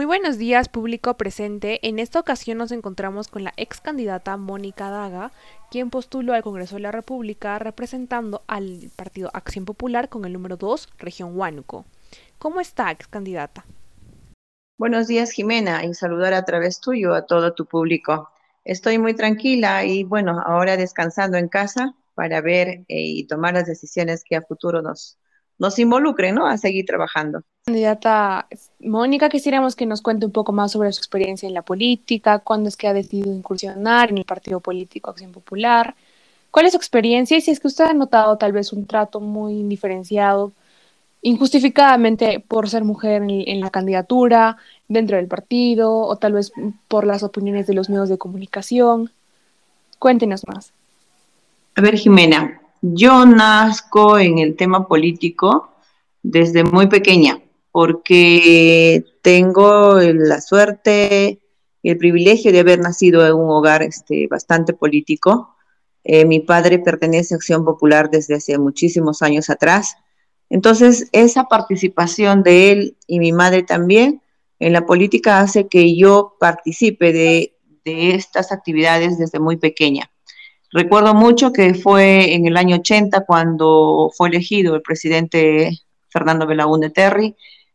Muy buenos días, público presente. En esta ocasión nos encontramos con la ex candidata Mónica Daga, quien postuló al Congreso de la República representando al Partido Acción Popular con el número 2, región Huánuco. ¿Cómo está, ex candidata? Buenos días, Jimena, y saludar a través tuyo a todo tu público. Estoy muy tranquila y bueno, ahora descansando en casa para ver eh, y tomar las decisiones que a futuro nos, nos involucren, ¿no? A seguir trabajando. Candidata Mónica, quisiéramos que nos cuente un poco más sobre su experiencia en la política, cuándo es que ha decidido incursionar en el partido político Acción Popular, cuál es su experiencia y si es que usted ha notado tal vez un trato muy indiferenciado, injustificadamente por ser mujer en, en la candidatura, dentro del partido o tal vez por las opiniones de los medios de comunicación. Cuéntenos más. A ver, Jimena, yo nazco en el tema político desde muy pequeña, porque tengo la suerte y el privilegio de haber nacido en un hogar este, bastante político. Eh, mi padre pertenece a Acción Popular desde hace muchísimos años atrás. Entonces, esa participación de él y mi madre también en la política hace que yo participe de estas actividades desde muy pequeña. Recuerdo mucho que fue en el año 80 cuando fue elegido el presidente Fernando Belaúnde Terry,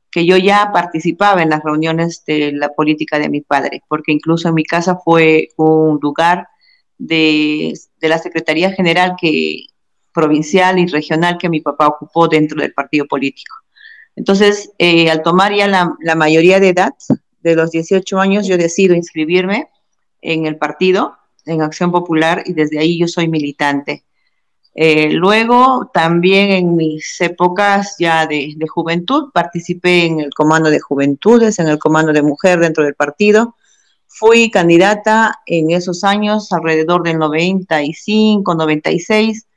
que yo ya participaba en las reuniones de la política de mi padre, porque incluso en mi casa fue un lugar de, la Secretaría General que, provincial y regional que mi papá ocupó dentro del partido político. Entonces, eh, al tomar ya la, la mayoría de edad, de los 18 años, yo decido inscribirme en el partido en Acción Popular y desde ahí yo soy militante. Eh, luego, también en mis épocas ya de, juventud, participé en el comando de juventudes, en el comando de mujer dentro del partido. Fui candidata en esos años, alrededor del 95, 96,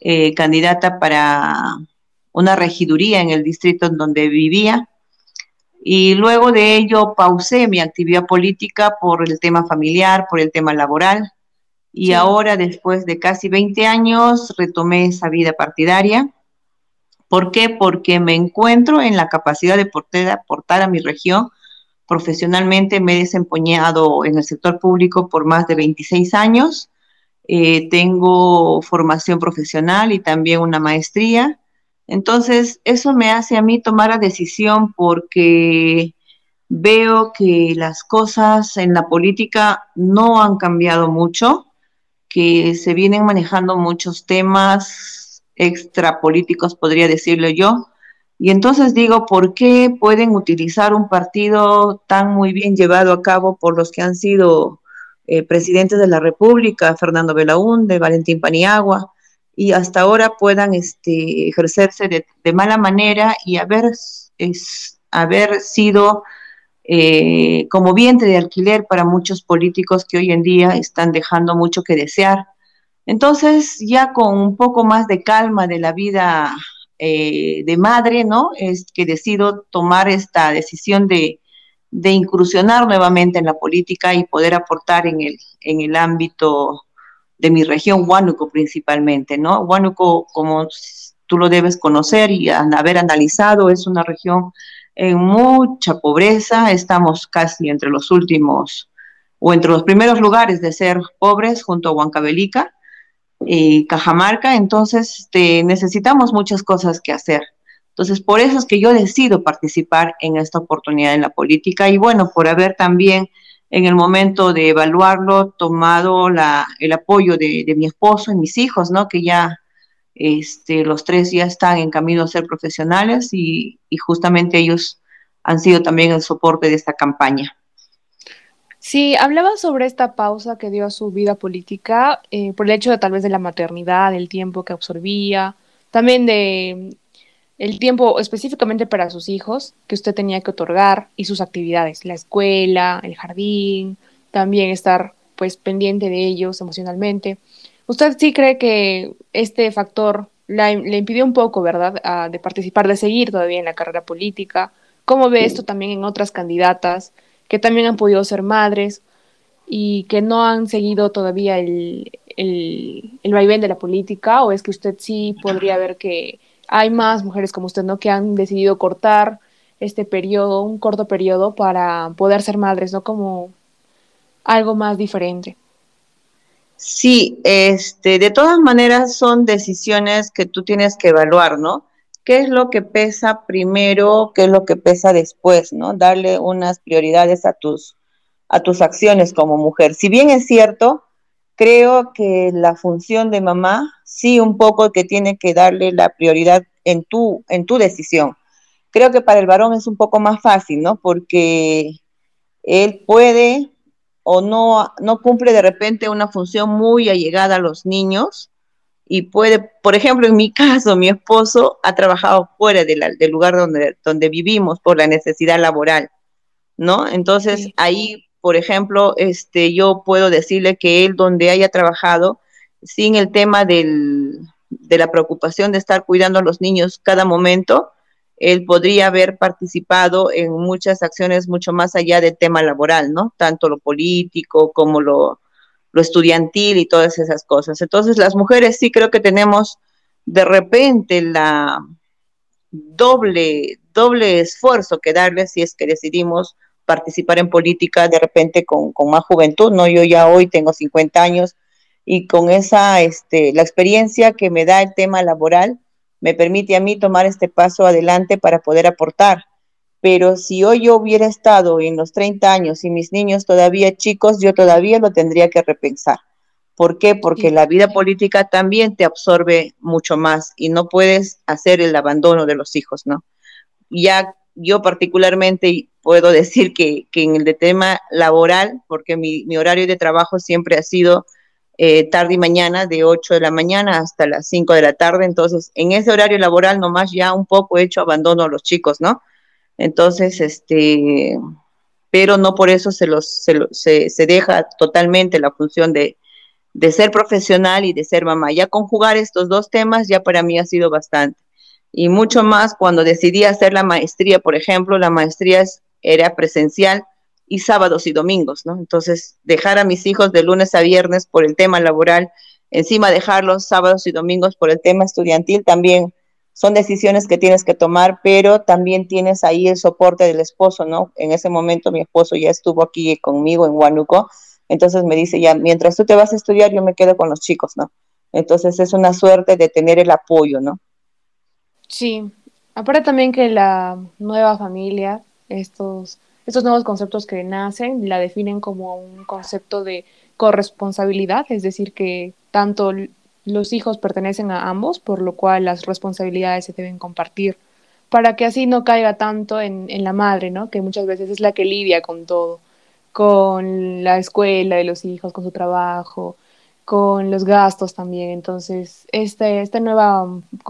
eh, candidata para una regiduría en el distrito en donde vivía. Y luego de ello pausé mi actividad política por el tema familiar, por el tema laboral y ahora después de casi 20 años retomé esa vida partidaria. ¿Por qué? Porque me encuentro en la capacidad de aportar a mi región. Profesionalmente me he desempeñado en el sector público por más de 26 años. Eh, tengo formación profesional y también una maestría. Entonces, eso me hace a mí tomar la decisión porque veo que las cosas en la política no han cambiado mucho que se vienen manejando muchos temas extrapolíticos, podría decirlo yo. Y entonces digo, ¿por qué pueden utilizar un partido tan muy bien llevado a cabo por los que han sido eh, presidentes de la República, Fernando Belaúnde, Valentín Paniagua, y hasta ahora puedan este, ejercerse de, mala manera y haber, haber sido eh, como vientre de alquiler para muchos políticos que hoy en día están dejando mucho que desear. Entonces, ya con un poco más de calma de la vida eh, de madre, ¿no? Es que decido tomar esta decisión de, incursionar nuevamente en la política y poder aportar en el, en el ámbito de mi región, Huánuco principalmente, ¿no? Huánuco, como tú lo debes conocer y haber analizado, es una región en mucha pobreza, estamos casi entre los últimos o entre los primeros lugares de ser pobres junto a Huancavelica y Cajamarca, entonces este, necesitamos muchas cosas que hacer. Entonces, por eso es que yo decido participar en esta oportunidad en la política y bueno, por haber también en el momento de evaluarlo tomado el apoyo de, de mi esposo y mis hijos, ¿no? Que ya este, los tres ya están en camino a ser profesionales y, justamente ellos han sido también el soporte de esta campaña. Sí, hablaba sobre esta pausa que dio a su vida política eh, por el hecho de tal vez de la maternidad, el tiempo que absorbía, también de el tiempo específicamente para sus hijos que usted tenía que otorgar y sus actividades, la escuela, el jardín, también estar pues pendiente de ellos emocionalmente. ¿Usted sí cree que este factor le impidió un poco, verdad, de participar, de seguir todavía en la carrera política? ¿Cómo ve esto también en otras candidatas que también han podido ser madres y que no han seguido todavía el, el, el vaivén de la política? ¿O es que usted sí podría ver que hay más mujeres como usted, ¿no? Que han decidido cortar este periodo, un corto periodo para poder ser madres, ¿no? Como algo más diferente. Sí, este, de todas maneras son decisiones que tú tienes que evaluar, ¿no? ¿Qué es lo que pesa primero? ¿Qué es lo que pesa después? ¿No? Darle unas prioridades a tus, a tus acciones como mujer. Si bien es cierto, creo que la función de mamá, sí, un poco que tiene que darle la prioridad en tu, en tu decisión. Creo que para el varón es un poco más fácil, ¿no? Porque él puede o no, no cumple de repente una función muy allegada a los niños y puede, por ejemplo, en mi caso, mi esposo ha trabajado fuera del lugar donde, donde vivimos por la necesidad laboral, ¿no? Entonces ahí, por ejemplo, este, yo puedo decirle que él donde haya trabajado, sin el tema del, de la preocupación de estar cuidando a los niños cada momento, él podría haber participado en muchas acciones mucho más allá del tema laboral, ¿no? Tanto lo político como lo, lo estudiantil y todas esas cosas. Entonces, las mujeres sí creo que tenemos de repente la doble, doble esfuerzo que darle si es que decidimos participar en política de repente con, con más juventud, ¿no? Yo ya hoy tengo 50 años y con esa, este, la experiencia que me da el tema laboral, me permite a mí tomar este paso adelante para poder aportar. Pero si hoy yo hubiera estado en los 30 años y mis niños todavía chicos, yo todavía lo tendría que repensar. ¿Por qué? Porque la vida política también te absorbe mucho más y no puedes hacer el abandono de los hijos, ¿no? Ya yo particularmente puedo decir que, en el de tema laboral, porque mi, mi horario de trabajo siempre ha sido eh, tarde y mañana, de 8 de la mañana hasta las 5 de la tarde. Entonces, en ese horario laboral nomás ya un poco he hecho abandono a los chicos, ¿no? Entonces, este, pero no por eso se, los, se, se, deja totalmente la función de, de ser profesional y de ser mamá. Ya conjugar estos dos temas ya para mí ha sido bastante. Y mucho más cuando decidí hacer la maestría, por ejemplo, la maestría era presencial y sábados y domingos, ¿no? Entonces, dejar a mis hijos de lunes a viernes por el tema laboral, encima dejarlos sábados y domingos por el tema estudiantil, también son decisiones que tienes que tomar, pero también tienes ahí el soporte del esposo, ¿no? En ese momento mi esposo ya estuvo aquí conmigo en Huánuco, entonces me dice, ya, mientras tú te vas a estudiar, yo me quedo con los chicos, ¿no? Entonces es una suerte de tener el apoyo, ¿no? Sí, aparte también que la nueva familia, estos estos nuevos conceptos que nacen la definen como un concepto de corresponsabilidad, es decir, que tanto los hijos pertenecen a ambos, por lo cual las responsabilidades se deben compartir, para que así no caiga tanto en, la madre, ¿no? que muchas veces es la que lidia con todo, con la escuela de los hijos, con su trabajo, con los gastos también. Entonces, este, este,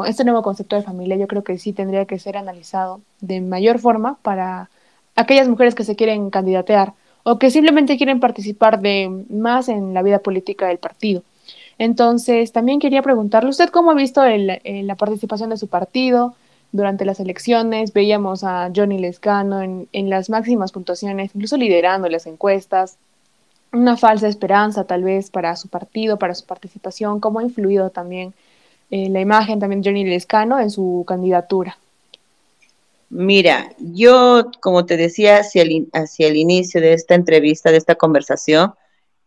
este nuevo concepto de familia yo creo que sí tendría que ser analizado de mayor forma para aquellas mujeres que se quieren candidatear o que simplemente quieren participar de más en la vida política del partido. Entonces, también quería preguntarle, ¿usted cómo ha visto la participación de su partido durante las elecciones? Veíamos a Johnny Lescano en, en las máximas puntuaciones, incluso liderando las encuestas. Una falsa esperanza tal vez para su partido, para su participación. ¿Cómo ha influido también eh, la imagen también Johnny Lescano en su candidatura? Mira, yo, como te decía hacia el, hacia el inicio de esta entrevista, de esta conversación,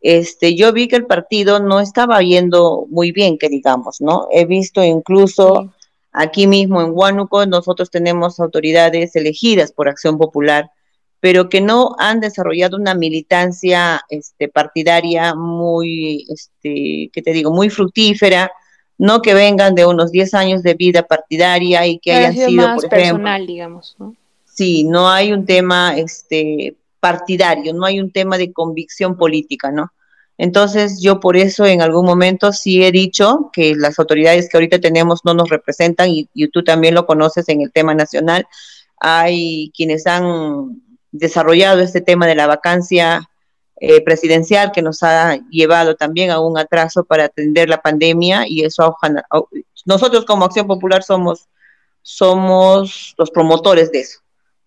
este, yo vi que el partido no estaba yendo muy bien, que digamos, ¿no? He visto incluso aquí mismo en Huánuco, nosotros tenemos autoridades elegidas por Acción Popular, pero que no han desarrollado una militancia este, partidaria muy, este, ¿qué te digo?, muy fructífera, no que vengan de unos 10 años de vida partidaria y que hayan sido, más por personal, digamos, ¿no? Sí, no hay un tema este partidario, no hay un tema de convicción política, ¿no? Entonces, yo por eso en algún momento sí he dicho que las autoridades que ahorita tenemos no nos representan y, y tú también lo conoces en el tema nacional. Hay quienes han desarrollado este tema de la vacancia eh, presidencial que nos ha llevado también a un atraso para atender la pandemia y eso nosotros como Acción Popular somos somos los promotores de eso.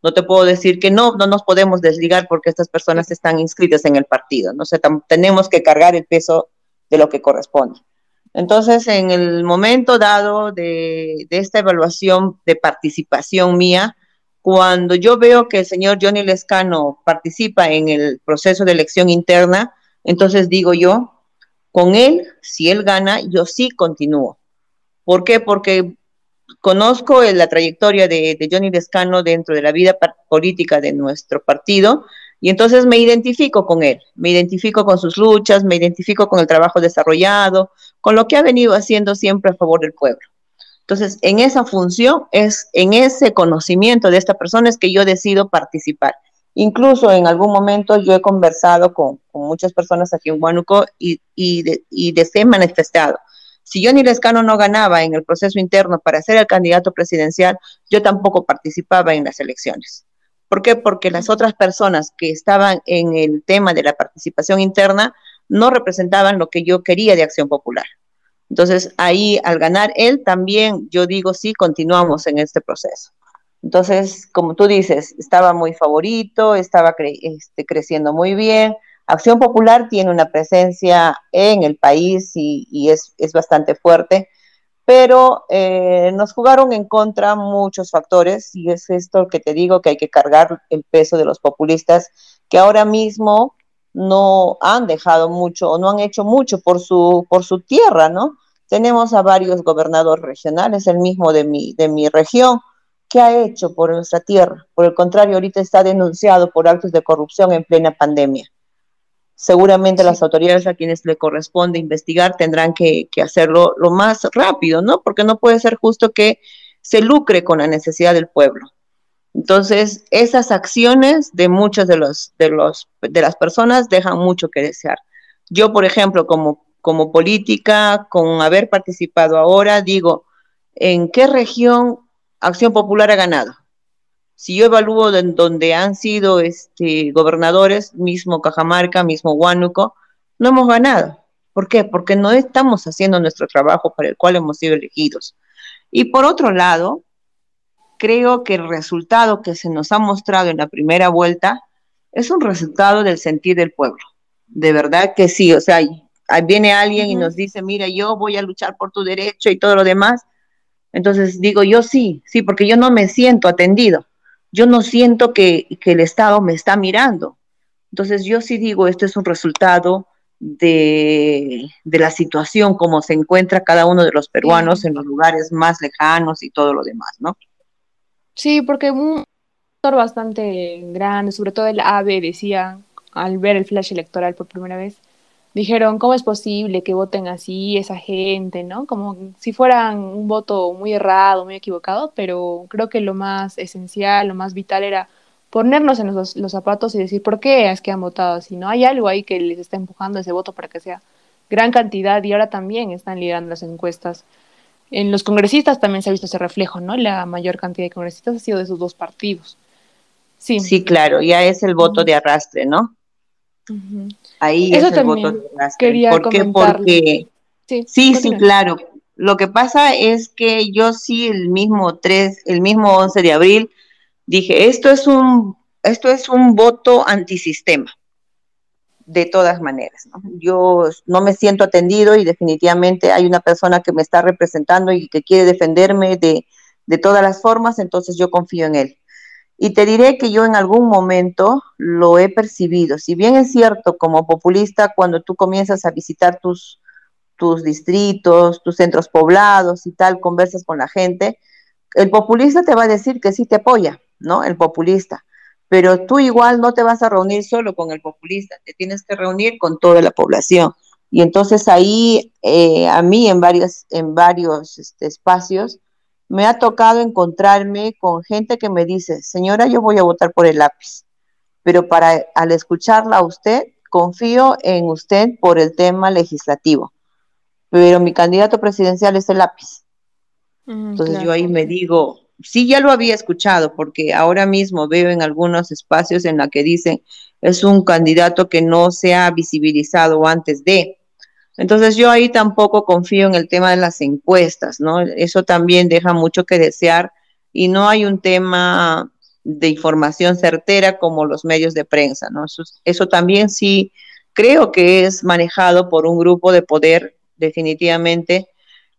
No te puedo decir que no, no nos podemos desligar porque estas personas están inscritas en el partido, no sé, tenemos que cargar el peso de lo que corresponde. Entonces, en el momento dado de, de esta evaluación de participación mía, cuando yo veo que el señor Johnny Lescano participa en el proceso de elección interna, entonces digo yo, con él, si él gana, yo sí continúo. ¿Por qué? Porque conozco la trayectoria de, Johnny Lescano dentro de la vida política de nuestro partido y entonces me identifico con él, me identifico con sus luchas, me identifico con el trabajo desarrollado, con lo que ha venido haciendo siempre a favor del pueblo. Entonces, en esa función, es en ese conocimiento de esta persona es que yo decido participar. Incluso en algún momento yo he conversado con, con muchas personas aquí en Huánuco y, y, de, y manifestado. Si Johnny Lescano no ganaba en el proceso interno para ser el candidato presidencial, yo tampoco participaba en las elecciones. ¿Por qué? Porque las otras personas que estaban en el tema de la participación interna no representaban lo que yo quería de Acción Popular. Entonces, ahí al ganar él también, yo digo, sí, continuamos en este proceso. Entonces, como tú dices, estaba muy favorito, estaba este, creciendo muy bien. Acción Popular tiene una presencia en el país y, y es, es, bastante fuerte, pero eh, nos jugaron en contra muchos factores y es esto que te digo que hay que cargar el peso de los populistas que ahora mismo no han dejado mucho o no han hecho mucho por su, por su tierra, ¿no? Tenemos a varios gobernadores regionales, el mismo de mi, de mi región, que ha hecho por nuestra tierra. Por el contrario, ahorita está denunciado por actos de corrupción en plena pandemia. Seguramente sí. las autoridades a quienes le corresponde investigar tendrán que, que hacerlo lo más rápido, ¿no? Porque no puede ser justo que se lucre con la necesidad del pueblo. Entonces, esas acciones de muchas de, los, de, los, de las personas dejan mucho que desear. Yo, por ejemplo, como, como política, con haber participado ahora, digo, ¿en qué región Acción Popular ha ganado? Si yo evalúo de, donde han sido este, gobernadores, mismo Cajamarca, mismo Huánuco, no hemos ganado. ¿Por qué? Porque no estamos haciendo nuestro trabajo para el cual hemos sido elegidos. Y por otro lado, creo que el resultado que se nos ha mostrado en la primera vuelta es un resultado del sentir del pueblo. De verdad que sí, o sea, viene alguien uh -huh. y nos dice, mira, yo voy a luchar por tu derecho y todo lo demás. Entonces digo, yo sí, sí, porque yo no me siento atendido. Yo no siento que, que el Estado me está mirando. Entonces yo sí digo, esto es un resultado de, de, la situación, como se encuentra cada uno de los peruanos en los lugares más lejanos y todo lo demás, ¿no? Sí, porque un sector bastante grande, sobre todo el AVE, decía, al ver el flash electoral por primera vez, dijeron, ¿cómo es posible que voten así esa gente, no? Como si fueran un voto muy errado, muy equivocado, pero creo que lo más esencial, lo más vital era ponernos en los, los zapatos y decir, ¿por qué es que han votado así? ¿No? Hay algo ahí que les está empujando ese voto para que sea gran cantidad y ahora también están liderando las encuestas en los congresistas también se ha visto ese reflejo, ¿no? La mayor cantidad de congresistas ha sido de esos dos partidos. Sí, sí claro, ya es el voto de arrastre, ¿no? Uh -huh. Ahí Eso es el voto de arrastre. Quería ¿Por qué? Porque sí, sí, sí, claro. Lo que pasa es que yo sí el mismo 3, el mismo 11 de abril dije, esto es un esto es un voto antisistema de todas maneras. Yo no me siento atendido y definitivamente hay una persona que me está representando y que quiere defenderme de, de todas las formas, entonces yo confío en él. Y te diré que yo en algún momento lo he percibido. Si bien es cierto, como populista, cuando tú comienzas a visitar tus, tus distritos, tus centros poblados y tal, conversas con la gente, el populista te va a decir que sí te apoya, ¿no? El populista pero tú igual no te vas a reunir solo con el populista, te tienes que reunir con toda la población. Y entonces ahí eh, a mí en varios, en varios este, espacios me ha tocado encontrarme con gente que me dice, señora, yo voy a votar por el lápiz, pero para al escucharla a usted, confío en usted por el tema legislativo, pero mi candidato presidencial es el lápiz. Mm, entonces claro. yo ahí me digo, sí ya lo había escuchado, porque ahora mismo veo en algunos espacios en la que dicen es un candidato que no se ha visibilizado antes de. Entonces yo ahí tampoco confío en el tema de las encuestas, ¿no? Eso también deja mucho que desear y no hay un tema de información certera como los medios de prensa, ¿no? Eso, eso también sí creo que es manejado por un grupo de poder definitivamente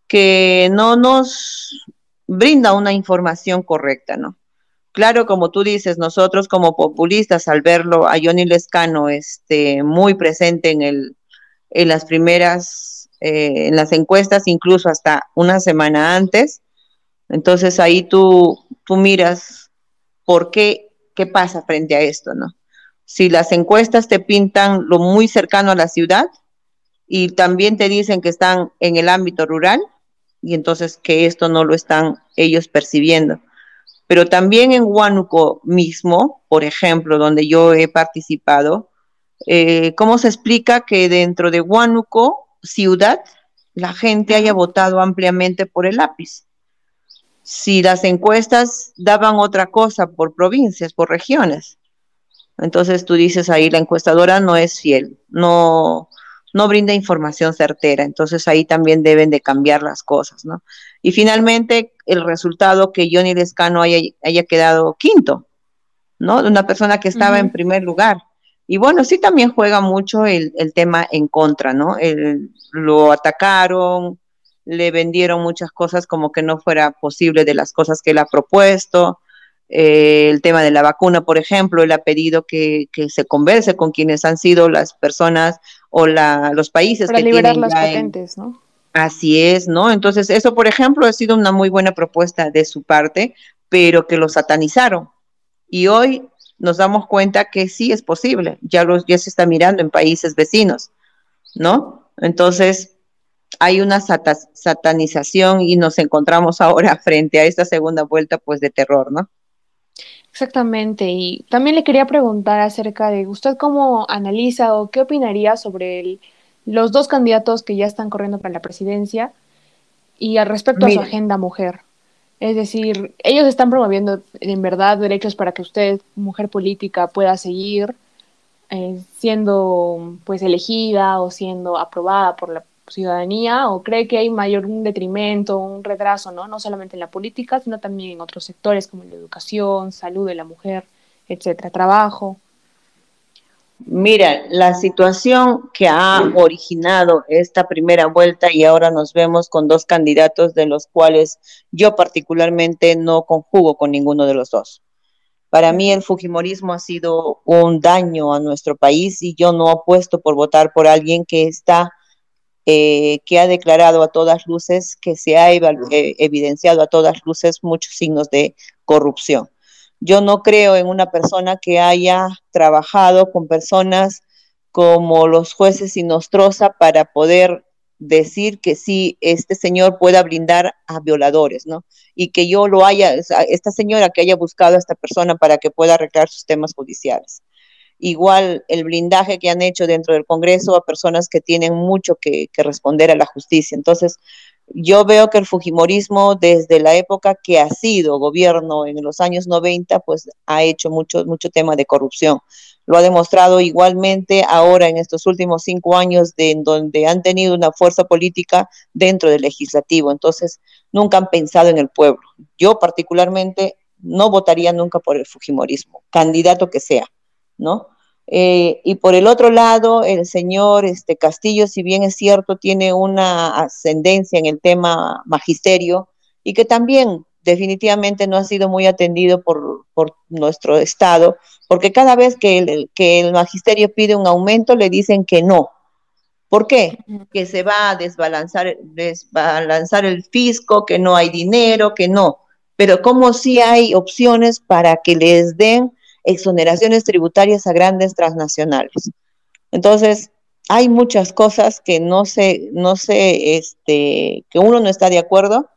que no nos brinda una información correcta, ¿no? claro, como tú dices, nosotros como populistas, al verlo a Johnny Lescano este, muy presente en, el, en las primeras, eh, en las encuestas, incluso hasta una semana antes, entonces ahí tú, tú miras por qué, qué pasa frente a esto, ¿no? Si las encuestas te pintan lo muy cercano a la ciudad y también te dicen que están en el ámbito rural, y entonces que esto no lo están ellos percibiendo. Pero también en Huánuco mismo, por ejemplo, donde yo he participado, eh, ¿cómo se explica que dentro de Huánuco, ciudad, la gente haya votado ampliamente por el lápiz? Si las encuestas daban otra cosa por provincias, por regiones. Entonces tú dices ahí, la encuestadora no es fiel, no, no brinda información certera. Entonces ahí también deben de cambiar las cosas, ¿no? Y finalmente el resultado que Johnny Lescano haya, haya quedado quinto, ¿no? De una persona que estaba en primer lugar. Y bueno, sí también juega mucho el, tema en contra, ¿no? lo atacaron, le vendieron muchas cosas como que no fuera posible de las cosas que él ha propuesto. Eh, el tema de la vacuna, por ejemplo, él ha pedido que, que, se converse con quienes han sido las personas o la, los países Para que liberar tienen las patentes, ¿no? Así es, ¿no? Entonces, eso, por ejemplo, ha sido una muy buena propuesta de su parte, pero que lo satanizaron. Y hoy nos damos cuenta que sí es posible, ya, los, ya se está mirando en países vecinos, ¿no? Entonces, hay una satanización y nos encontramos ahora frente a esta segunda vuelta, pues, de terror, ¿no? Exactamente, y también le quería preguntar acerca de usted cómo analiza o qué opinaría sobre los dos candidatos que ya están corriendo para la presidencia y al respecto a su agenda mujer. Es decir, ellos están promoviendo en verdad derechos para que usted, mujer política, pueda seguir eh, siendo pues elegida o siendo aprobada por la ciudadanía o cree que hay mayor un detrimento, un retraso, ¿no? No solamente en la política, sino también en otros sectores como la educación, salud de la mujer, etcétera, trabajo. Mira, la situación que ha originado esta primera vuelta y ahora nos vemos con dos candidatos de los cuales yo particularmente no conjugo con ninguno de los dos. Para mí el Fujimorismo ha sido un daño a nuestro país y yo no apuesto por votar por alguien que está eh, que ha declarado a todas luces que se ha eh, evidenciado a todas luces muchos signos de corrupción. Yo no creo en una persona que haya trabajado con personas como los jueces y Nostrosa para poder decir que sí, este señor pueda blindar a violadores, ¿no? Y que yo lo haya, esta señora que haya buscado a esta persona para que pueda arreglar sus temas judiciales igual el blindaje que han hecho dentro del Congreso a personas que tienen mucho que, responder a la justicia. Entonces, yo veo que el Fujimorismo, desde la época que ha sido gobierno en los años 90, pues ha hecho mucho, mucho tema de corrupción. Lo ha demostrado igualmente ahora en estos últimos cinco años, de, en donde han tenido una fuerza política dentro del legislativo. Entonces, nunca han pensado en el pueblo. Yo particularmente no votaría nunca por el Fujimorismo, candidato que sea. ¿no? Eh, y por el otro lado, el señor este, Castillo, si bien es cierto, tiene una ascendencia en el tema magisterio y que también definitivamente no ha sido muy atendido por, nuestro Estado, porque cada vez que el, que el magisterio pide un aumento le dicen que no. ¿Por qué? Que se va a desbalanzar, desbalanzar el fisco, que no hay dinero, que no. Pero como si hay opciones para que les den exoneraciones tributarias a grandes transnacionales. Entonces, hay muchas cosas que no sé, no sé, este, que uno no está de acuerdo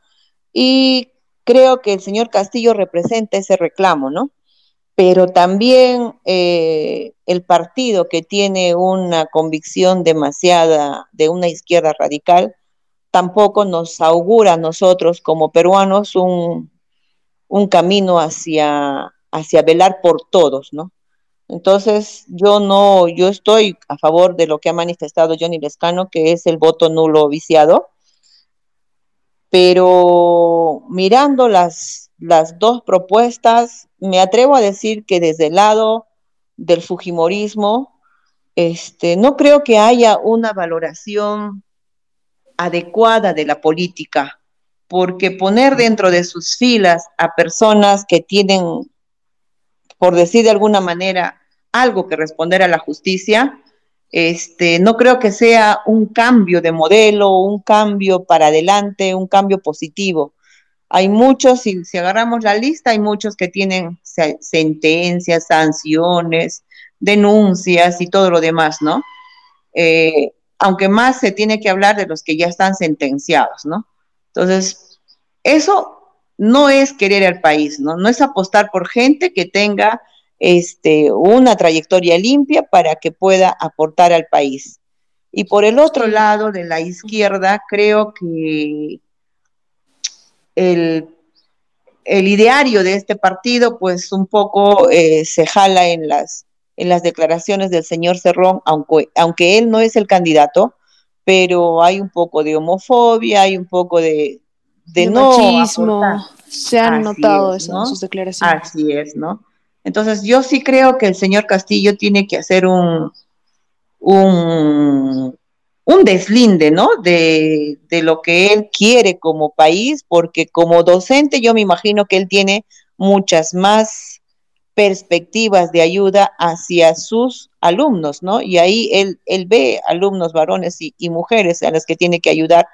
y creo que el señor Castillo representa ese reclamo, ¿no? Pero también eh, el partido que tiene una convicción demasiada de una izquierda radical, tampoco nos augura a nosotros como peruanos un, un camino hacia, hacia velar por todos, ¿no? Entonces, yo no, yo estoy a favor de lo que ha manifestado Johnny Lescano, que es el voto nulo viciado, pero mirando las, las dos propuestas, me atrevo a decir que desde el lado del Fujimorismo, este, no creo que haya una valoración adecuada de la política, porque poner dentro de sus filas a personas que tienen por decir de alguna manera, algo que responder a la justicia, este, no creo que sea un cambio de modelo, un cambio para adelante, un cambio positivo. Hay muchos, si, si agarramos la lista, hay muchos que tienen sentencias, sanciones, denuncias y todo lo demás, ¿no? Eh, aunque más se tiene que hablar de los que ya están sentenciados, ¿no? Entonces, eso no es querer al país, ¿no? No es apostar por gente que tenga este, una trayectoria limpia para que pueda aportar al país. Y por el otro lado, de la izquierda, creo que el, ideario de este partido, pues un poco eh, se jala en las, en las declaraciones del señor Cerrón, aunque, aunque él no es el candidato, pero hay un poco de homofobia, hay un poco de, de, no machismo. Se han notado eso en sus declaraciones. Así es, ¿no? Entonces, yo sí creo que el señor Castillo tiene que hacer un, un, un deslinde, ¿no? De, de, lo que él quiere como país, porque como docente yo me imagino que él tiene muchas más perspectivas de ayuda hacia sus alumnos, ¿no? Y ahí él, él ve alumnos varones y, y mujeres a las que tiene que ayudar,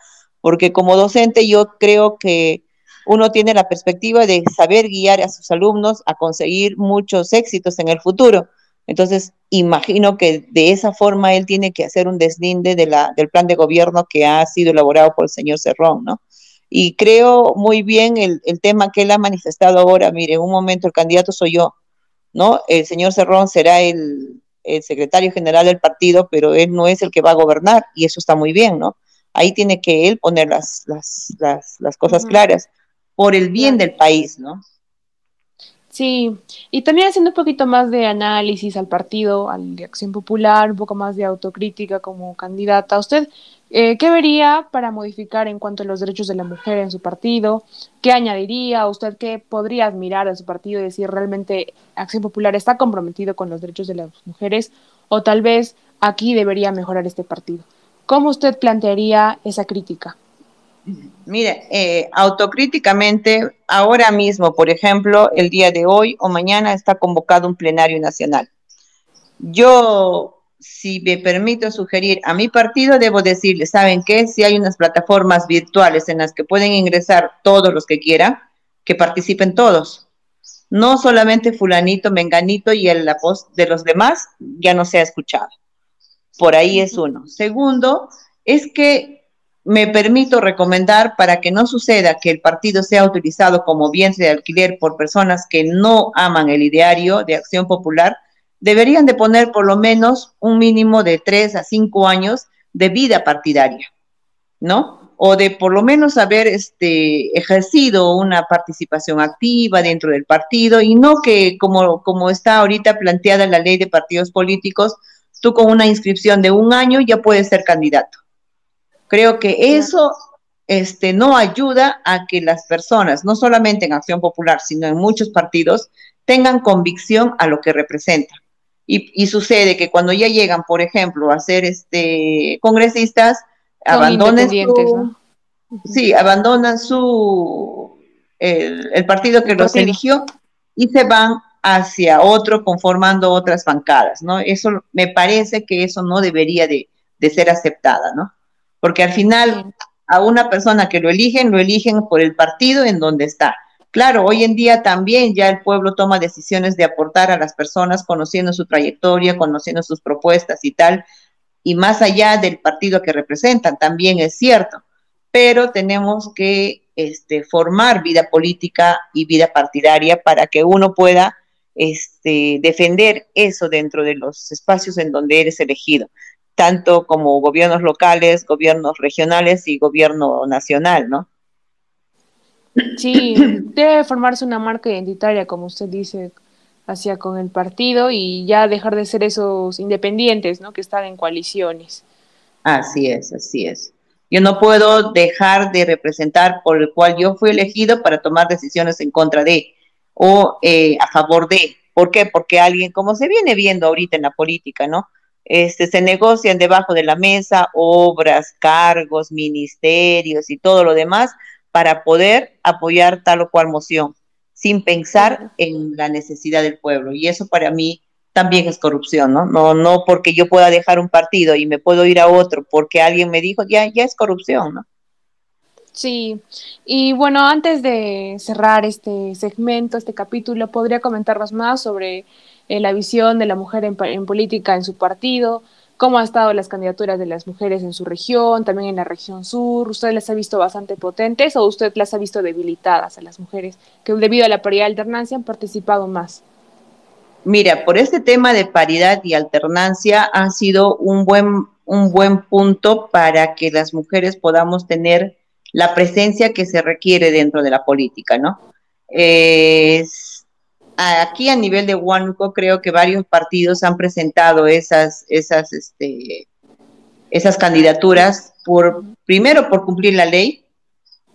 porque como docente yo creo que uno tiene la perspectiva de saber guiar a sus alumnos a conseguir muchos éxitos en el futuro. Entonces, imagino que de esa forma él tiene que hacer un deslinde del plan de gobierno que ha sido elaborado por el señor Cerrón, ¿no? Y creo muy bien el, el tema que él ha manifestado ahora. Mire, en un momento el candidato soy yo, ¿no? El señor Cerrón será el, el secretario general del partido, pero él no es el que va a gobernar y eso está muy bien, ¿no? Ahí tiene que él poner las, las, las, las cosas claras por el bien del país, ¿no? Sí, y también haciendo un poquito más de análisis al partido, al de Acción Popular, un poco más de autocrítica como candidata. ¿Usted eh, qué vería para modificar en cuanto a los derechos de la mujer en su partido? ¿Qué añadiría? ¿Usted qué podría admirar de su partido y decir realmente Acción Popular está comprometido con los derechos de las mujeres? ¿O tal vez aquí debería mejorar este partido? ¿Cómo usted plantearía esa crítica? Mire, eh, autocríticamente, ahora mismo, por ejemplo, el día de hoy o mañana está convocado un plenario nacional. Yo, si me permito sugerir a mi partido, debo decirle, ¿saben qué? Si hay unas plataformas virtuales en las que pueden ingresar todos los que quieran, que participen todos. No solamente fulanito, menganito y la voz de los demás ya no se ha escuchado. Por ahí es uno. Segundo, es que me permito recomendar para que no suceda que el partido sea utilizado como bien de alquiler por personas que no aman el ideario de acción popular, deberían de poner por lo menos un mínimo de tres a cinco años de vida partidaria, ¿no? O de por lo menos haber este, ejercido una participación activa dentro del partido y no que como, como está ahorita planteada la ley de partidos políticos, tú con una inscripción de un año ya puedes ser candidato. Creo que eso este, no ayuda a que las personas, no solamente en Acción Popular, sino en muchos partidos, tengan convicción a lo que representan. Y, sucede que cuando ya llegan, por ejemplo, a ser este, congresistas, abandonan su, sí, abandonan su el, partido que los eligió y se van hacia otro conformando otras bancadas, ¿no? Eso me parece que eso no debería de, de ser aceptada, ¿no? porque al final a una persona que lo eligen, lo eligen por el partido en donde está. Claro, hoy en día también ya el pueblo toma decisiones de aportar a las personas conociendo su trayectoria, conociendo sus propuestas y tal, y más allá del partido que representan, también es cierto, pero tenemos que este, formar vida política y vida partidaria para que uno pueda este, defender eso dentro de los espacios en donde eres elegido tanto como gobiernos locales, gobiernos regionales y gobierno nacional, ¿no? Sí, debe formarse una marca identitaria, como usted dice, hacia con el partido y ya dejar de ser esos independientes, ¿no? Que están en coaliciones. Así es, así es. Yo no puedo dejar de representar por el cual yo fui elegido para tomar decisiones en contra de o eh, a favor de. ¿Por qué? Porque alguien, como se viene viendo ahorita en la política, ¿no? este, se negocian debajo de la mesa obras, cargos, ministerios y todo lo demás para poder apoyar tal o cual moción. sin pensar en la necesidad del pueblo. Y eso para mí también es corrupción, ¿no? No, no porque yo pueda dejar un partido y me puedo ir a otro porque alguien me dijo, ya, ya es corrupción, ¿no? Sí, y bueno, antes de cerrar este segmento, este capítulo, ¿podría comentarnos más sobre eh, la visión de la mujer en, en, política en su partido? ¿Cómo han estado las candidaturas de las mujeres en su región, también en la región sur? ¿Usted las ha visto bastante potentes o usted las ha visto debilitadas a las mujeres que debido a la paridad de alternancia han participado más? Mira, por este tema de paridad y alternancia ha sido un buen, un buen punto para que las mujeres podamos tener la presencia que se requiere dentro de la política, ¿no? aquí a nivel de Huánuco creo que varios partidos han presentado esas, esas, este, esas candidaturas por, primero por cumplir la ley,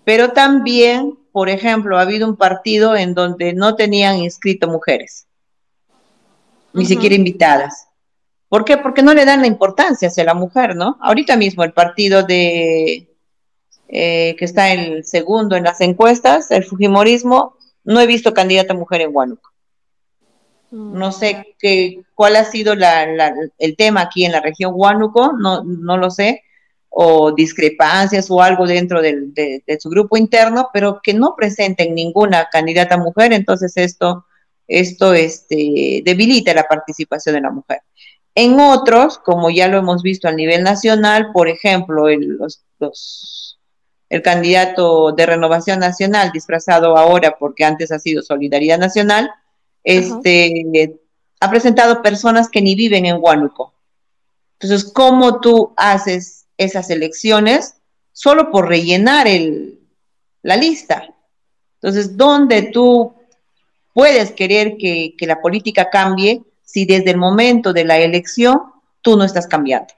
pero también, por ejemplo, ha habido un partido en donde no tenían inscrito mujeres, ni siquiera invitadas. ¿Por qué? Porque no le dan la importancia hacia la mujer, ¿no? Ahorita mismo el partido de, eh, que está el segundo en las encuestas, el Fujimorismo, no he visto candidata mujer en Huánuco. No sé mm. qué, cuál ha sido el tema aquí en la región Huánuco, no, no lo sé, o discrepancias o algo dentro de, su grupo interno, pero que no presenten ninguna candidata mujer, entonces esto, esto este, debilita la participación de la mujer. En otros, como ya lo hemos visto a nivel nacional, por ejemplo, los, los el candidato de Renovación Nacional, disfrazado ahora porque antes ha sido Solidaridad Nacional, este, ha presentado personas que ni viven en Huánuco. Entonces, ¿cómo tú haces esas elecciones? Solo por rellenar el, la lista. Entonces, ¿dónde tú puedes querer que, que la política cambie si desde el momento de la elección tú no estás cambiando?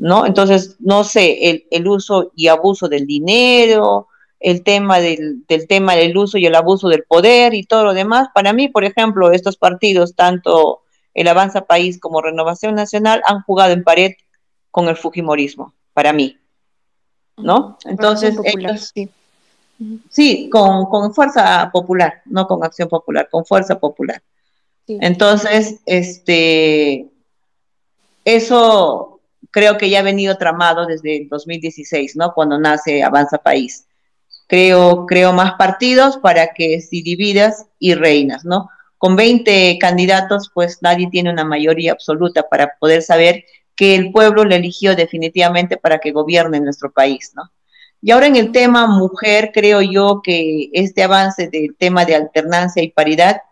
¿No? Entonces, no sé, el, uso y abuso del dinero, el tema del, tema del uso y el abuso del poder y todo lo demás. Para mí, por ejemplo, estos partidos, tanto el Avanza País como Renovación Nacional, han jugado en pared con el Fujimorismo, para mí, ¿no? Entonces, sí, con, fuerza popular, no con acción popular, con fuerza popular. Entonces, este, eso creo que ya ha venido tramado desde el 2016, ¿no? Cuando nace Avanza País. Creo, creo más partidos para que si dividas y reinas, ¿no? Con 20 candidatos, pues nadie tiene una mayoría absoluta para poder saber que el pueblo le eligió definitivamente para que gobierne nuestro país, ¿no? Y ahora en el tema mujer, creo yo que este avance del tema de alternancia y paridad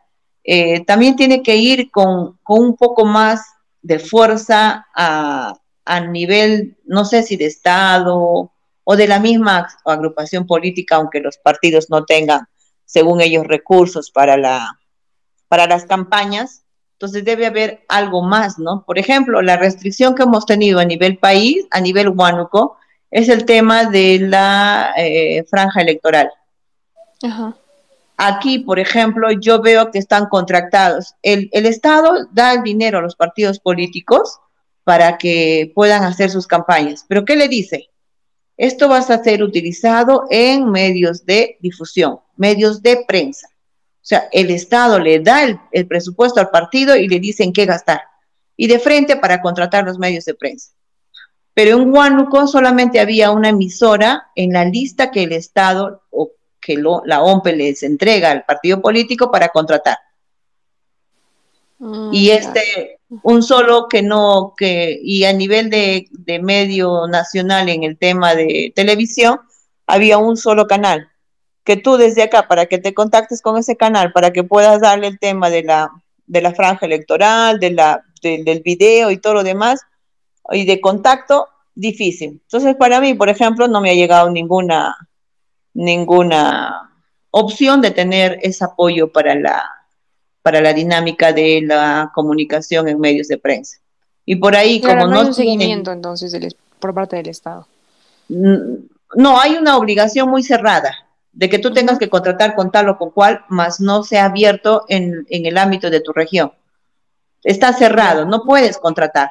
eh, también tiene que ir con, con un poco más de fuerza a, a nivel, no sé si de Estado o de la misma agrupación política, aunque los partidos no tengan, según ellos, recursos para, la, para las campañas. Entonces debe haber algo más, ¿no? Por ejemplo, la restricción que hemos tenido a nivel país, a nivel Huánuco, es el tema de la eh, franja electoral. Aquí, por ejemplo, yo veo que están contratados. El, el Estado da el dinero a los partidos políticos, para que puedan hacer sus campañas. Pero ¿qué le dice? Esto va a ser utilizado en medios de difusión, medios de prensa. O sea, el Estado le da el, presupuesto al partido y le dicen qué gastar. Y de frente para contratar los medios de prensa. Pero en Huánuco solamente había una emisora en la lista que el Estado o que la OMPE les entrega al partido político para contratar. Mm, y este, un solo que no, que, y a nivel de, medio nacional en el tema de televisión, había un solo canal, que tú desde acá, para que te contactes con ese canal, para que puedas darle el tema de la, de la franja electoral, de la, del video y todo lo demás, y de contacto, difícil. Entonces, para mí, por ejemplo, no me ha llegado ninguna, ninguna opción de tener ese apoyo para la, para la dinámica de la comunicación en medios de prensa. Y por ahí, como no, hay un seguimiento entonces por parte del Estado. No, hay una obligación muy cerrada de que tú tengas que contratar con tal o con cual, más no se ha abierto en, el ámbito de tu región. Está cerrado, no puedes contratar.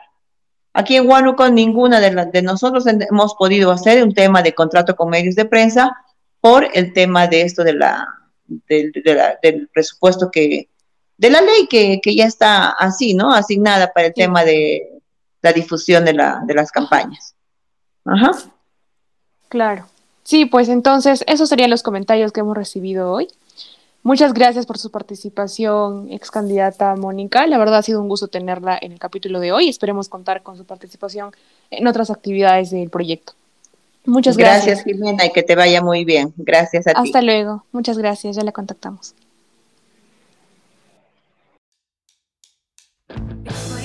Aquí en Huánuco ninguna de, de nosotros hemos podido hacer un tema de contrato con medios de prensa por el tema de esto de la del presupuesto que, de la ley que, que, ya está así, ¿no? Asignada para el tema de la difusión de, la, de las campañas. Ajá. Claro. Sí, pues entonces esos serían los comentarios que hemos recibido hoy. Muchas gracias por su participación, ex candidata Mónica. La verdad ha sido un gusto tenerla en el capítulo de hoy. Esperemos contar con su participación en otras actividades del proyecto. Muchas gracias. Gracias, Jimena, y que te vaya muy bien. Gracias a ti. Hasta luego. Muchas gracias. Ya la contactamos. It's